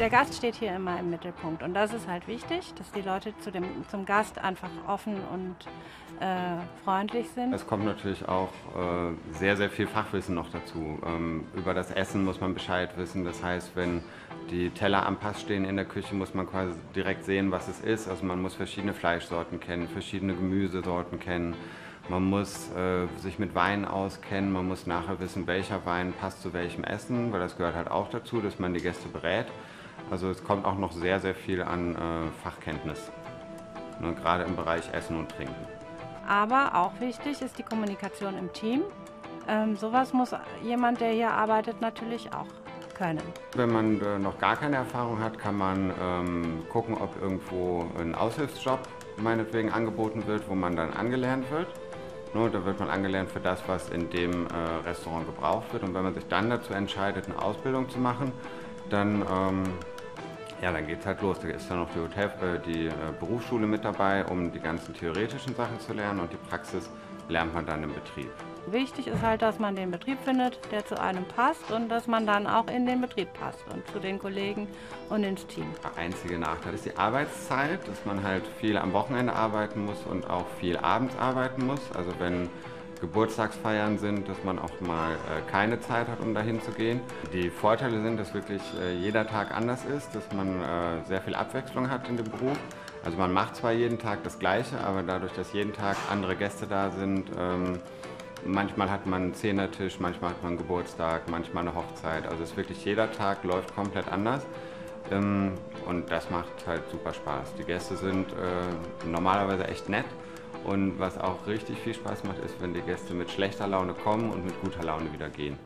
Der Gast steht hier immer im Mittelpunkt und das ist halt wichtig, dass die Leute zu dem, zum Gast einfach offen und äh, freundlich sind. Es kommt natürlich auch äh, sehr, sehr viel Fachwissen noch dazu. Ähm, über das Essen muss man Bescheid wissen. Das heißt, wenn die Teller am Pass stehen in der Küche, muss man quasi direkt sehen, was es ist. Also man muss verschiedene Fleischsorten kennen, verschiedene Gemüsesorten kennen. Man muss äh, sich mit Wein auskennen, man muss nachher wissen, welcher Wein passt zu welchem Essen, weil das gehört halt auch dazu, dass man die Gäste berät. Also es kommt auch noch sehr, sehr viel an äh, Fachkenntnis, ne, gerade im Bereich Essen und Trinken. Aber auch wichtig ist die Kommunikation im Team. Ähm, sowas muss jemand, der hier arbeitet, natürlich auch können. Wenn man äh, noch gar keine Erfahrung hat, kann man ähm, gucken, ob irgendwo ein Aushilfsjob meinetwegen angeboten wird, wo man dann angelernt wird. Ne, da wird man angelernt für das, was in dem äh, Restaurant gebraucht wird. Und wenn man sich dann dazu entscheidet, eine Ausbildung zu machen, dann ähm, ja, dann geht es halt los. Da ist dann noch die, Hotel, äh, die äh, Berufsschule mit dabei, um die ganzen theoretischen Sachen zu lernen und die Praxis lernt man dann im Betrieb. Wichtig ist halt, dass man den Betrieb findet, der zu einem passt und dass man dann auch in den Betrieb passt und zu den Kollegen und ins Team. Der einzige Nachteil ist die Arbeitszeit, dass man halt viel am Wochenende arbeiten muss und auch viel abends arbeiten muss. Also wenn Geburtstagsfeiern sind, dass man auch mal äh, keine Zeit hat, um dahin zu gehen. Die Vorteile sind, dass wirklich äh, jeder Tag anders ist, dass man äh, sehr viel Abwechslung hat in dem Beruf. Also man macht zwar jeden Tag das Gleiche, aber dadurch, dass jeden Tag andere Gäste da sind, ähm, manchmal hat man einen Zehnertisch, manchmal hat man einen Geburtstag, manchmal eine Hochzeit. Also es ist wirklich jeder Tag läuft komplett anders. Ähm, und das macht halt super Spaß. Die Gäste sind äh, normalerweise echt nett und was auch richtig viel Spaß macht, ist, wenn die Gäste mit schlechter Laune kommen und mit guter Laune wieder gehen.